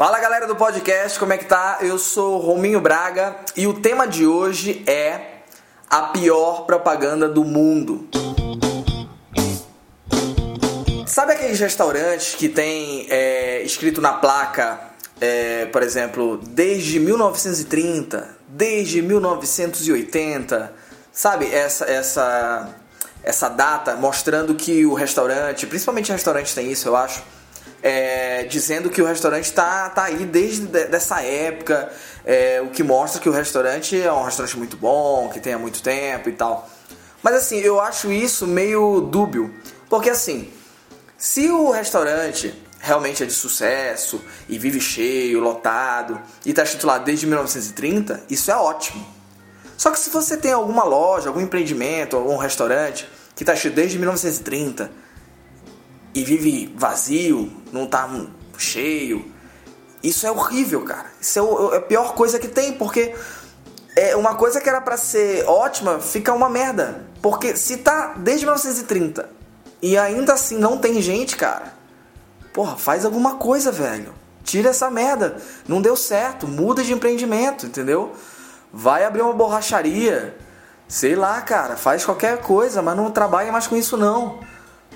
Fala galera do podcast, como é que tá? Eu sou Rominho Braga e o tema de hoje é a pior propaganda do mundo. Sabe aqueles restaurantes que tem é, escrito na placa, é, por exemplo, desde 1930, desde 1980, sabe essa essa essa data mostrando que o restaurante, principalmente restaurante tem isso, eu acho é, dizendo que o restaurante está tá aí desde dessa época, é, o que mostra que o restaurante é um restaurante muito bom, que tem há muito tempo e tal. Mas assim, eu acho isso meio dúbio, porque assim, se o restaurante realmente é de sucesso e vive cheio, lotado e está titulado desde 1930, isso é ótimo. Só que se você tem alguma loja, algum empreendimento, algum restaurante que está cheio desde 1930 e vive vazio, não tá cheio. Isso é horrível, cara. Isso é, é a pior coisa que tem, porque é uma coisa que era para ser ótima fica uma merda. Porque se tá desde 1930 e ainda assim não tem gente, cara, porra, faz alguma coisa, velho. Tira essa merda. Não deu certo, muda de empreendimento, entendeu? Vai abrir uma borracharia. Sei lá, cara, faz qualquer coisa, mas não trabalha mais com isso não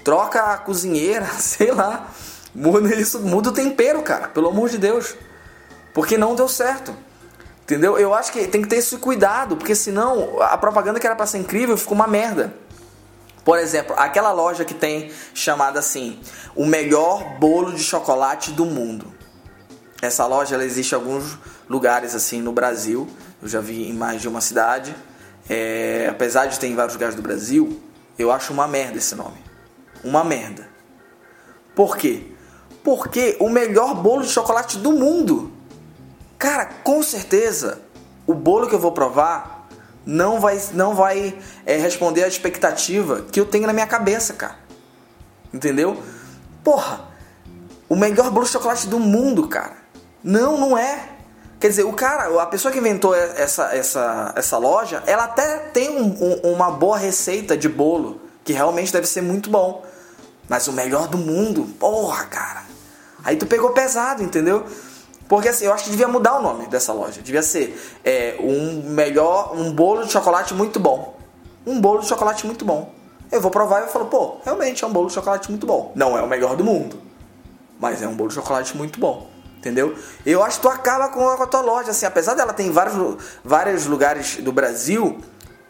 troca a cozinheira, sei lá. Muda isso, muda o tempero, cara, pelo amor de Deus. Porque não deu certo. Entendeu? Eu acho que tem que ter esse cuidado, porque senão a propaganda que era para ser incrível ficou uma merda. Por exemplo, aquela loja que tem chamada assim, o melhor bolo de chocolate do mundo. Essa loja ela existe em alguns lugares assim no Brasil. Eu já vi em mais de uma cidade. É, apesar de ter em vários lugares do Brasil, eu acho uma merda esse nome uma merda. Por quê? Porque o melhor bolo de chocolate do mundo. Cara, com certeza, o bolo que eu vou provar não vai, não vai é, responder à expectativa que eu tenho na minha cabeça, cara. Entendeu? Porra, o melhor bolo de chocolate do mundo, cara. Não, não é. Quer dizer, o cara, a pessoa que inventou essa, essa, essa loja, ela até tem um, um, uma boa receita de bolo, que realmente deve ser muito bom. Mas o melhor do mundo, porra, cara. Aí tu pegou pesado, entendeu? Porque assim, eu acho que devia mudar o nome dessa loja. Devia ser é, um melhor, um bolo de chocolate muito bom. Um bolo de chocolate muito bom. Eu vou provar e eu falo, pô, realmente é um bolo de chocolate muito bom. Não é o melhor do mundo, mas é um bolo de chocolate muito bom. Entendeu? Eu acho que tu acaba com a tua loja, assim, apesar dela ter em vários, vários lugares do Brasil,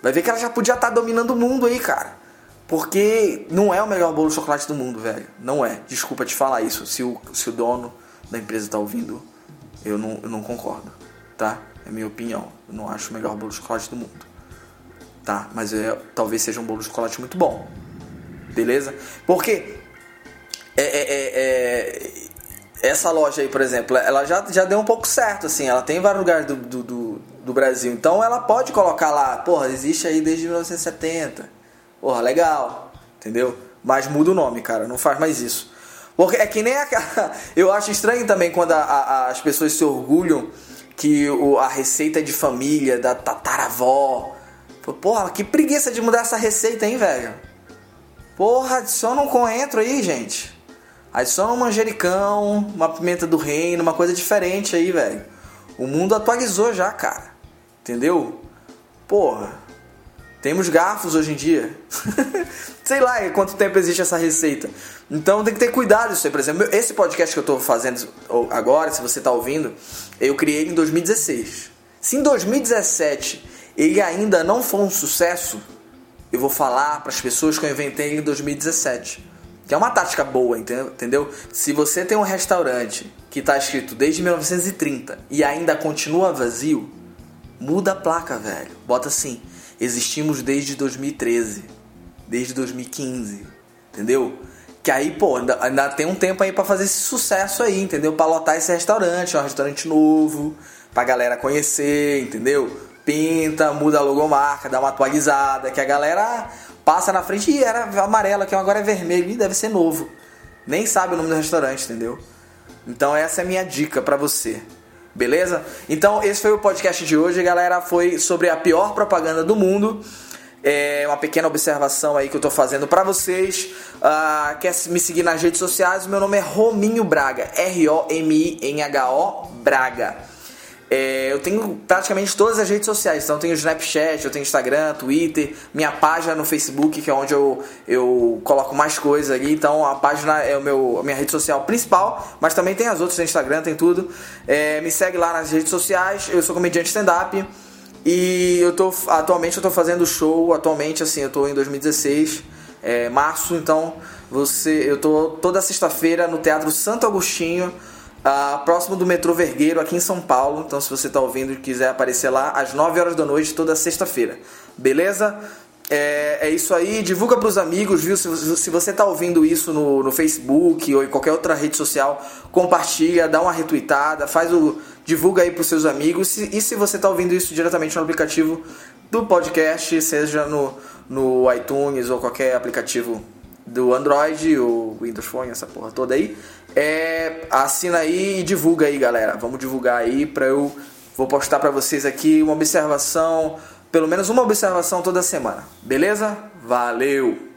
vai ver que ela já podia estar tá dominando o mundo aí, cara. Porque não é o melhor bolo de chocolate do mundo, velho. Não é. Desculpa te falar isso. Se o, se o dono da empresa tá ouvindo, eu não, eu não concordo, tá? É minha opinião. Eu não acho o melhor bolo de chocolate do mundo. Tá? Mas é, talvez seja um bolo de chocolate muito bom. Beleza? Porque é, é, é, é, essa loja aí, por exemplo, ela já, já deu um pouco certo, assim. Ela tem vários lugares do, do, do, do Brasil. Então ela pode colocar lá, porra, existe aí desde 1970 Porra, legal, entendeu? Mas muda o nome, cara, não faz mais isso. Porque é que nem a. Eu acho estranho também quando a, a, as pessoas se orgulham que o, a receita de família, da tataravó. Porra, que preguiça de mudar essa receita, hein, velho? Porra, adiciona um coentro aí, gente. Adiciona um manjericão, uma pimenta do reino, uma coisa diferente aí, velho. O mundo atualizou já, cara. Entendeu? Porra. Temos garfos hoje em dia. Sei lá quanto tempo existe essa receita. Então tem que ter cuidado isso aí. Por exemplo, esse podcast que eu estou fazendo agora, se você está ouvindo, eu criei em 2016. Se em 2017 ele ainda não for um sucesso, eu vou falar para as pessoas que eu inventei em 2017. Que é uma tática boa, entendeu? Se você tem um restaurante que está escrito desde 1930 e ainda continua vazio, muda a placa, velho. Bota assim Existimos desde 2013, desde 2015, entendeu? Que aí, pô, ainda, ainda tem um tempo aí para fazer esse sucesso aí, entendeu? Pra lotar esse restaurante, é um restaurante novo, pra galera conhecer, entendeu? Pinta, muda a logomarca, dá uma atualizada, que a galera passa na frente e era amarela, que agora é vermelho e deve ser novo. Nem sabe o nome do restaurante, entendeu? Então essa é a minha dica para você. Beleza? Então, esse foi o podcast de hoje, galera. Foi sobre a pior propaganda do mundo. é uma pequena observação aí que eu tô fazendo para vocês. Uh, quer me seguir nas redes sociais? Meu nome é Rominho Braga, R-O-M-I-N-H-O Braga. É, eu tenho praticamente todas as redes sociais, então eu tenho Snapchat, eu tenho Instagram, Twitter, minha página no Facebook, que é onde eu, eu coloco mais coisas ali. Então a página é o meu, a minha rede social principal, mas também tem as outras, tem Instagram, tem tudo. É, me segue lá nas redes sociais, eu sou comediante stand-up. E eu tô atualmente eu tô fazendo show, atualmente assim, eu tô em 2016, é, março, então você eu tô toda sexta-feira no Teatro Santo Agostinho, uh, próximo do metrô Vergueiro, aqui em São Paulo. Então se você tá ouvindo e quiser aparecer lá às 9 horas da noite toda sexta-feira. Beleza? É, é, isso aí, divulga para os amigos, viu? Se, se você está ouvindo isso no, no, Facebook ou em qualquer outra rede social, compartilha, dá uma retweetada, faz o divulga aí para os seus amigos. E se você está ouvindo isso diretamente no aplicativo do podcast, seja no, no iTunes ou qualquer aplicativo do Android ou Windows Phone, essa porra toda aí, é, assina aí e divulga aí, galera. Vamos divulgar aí para eu vou postar para vocês aqui uma observação pelo menos uma observação toda semana. Beleza? Valeu!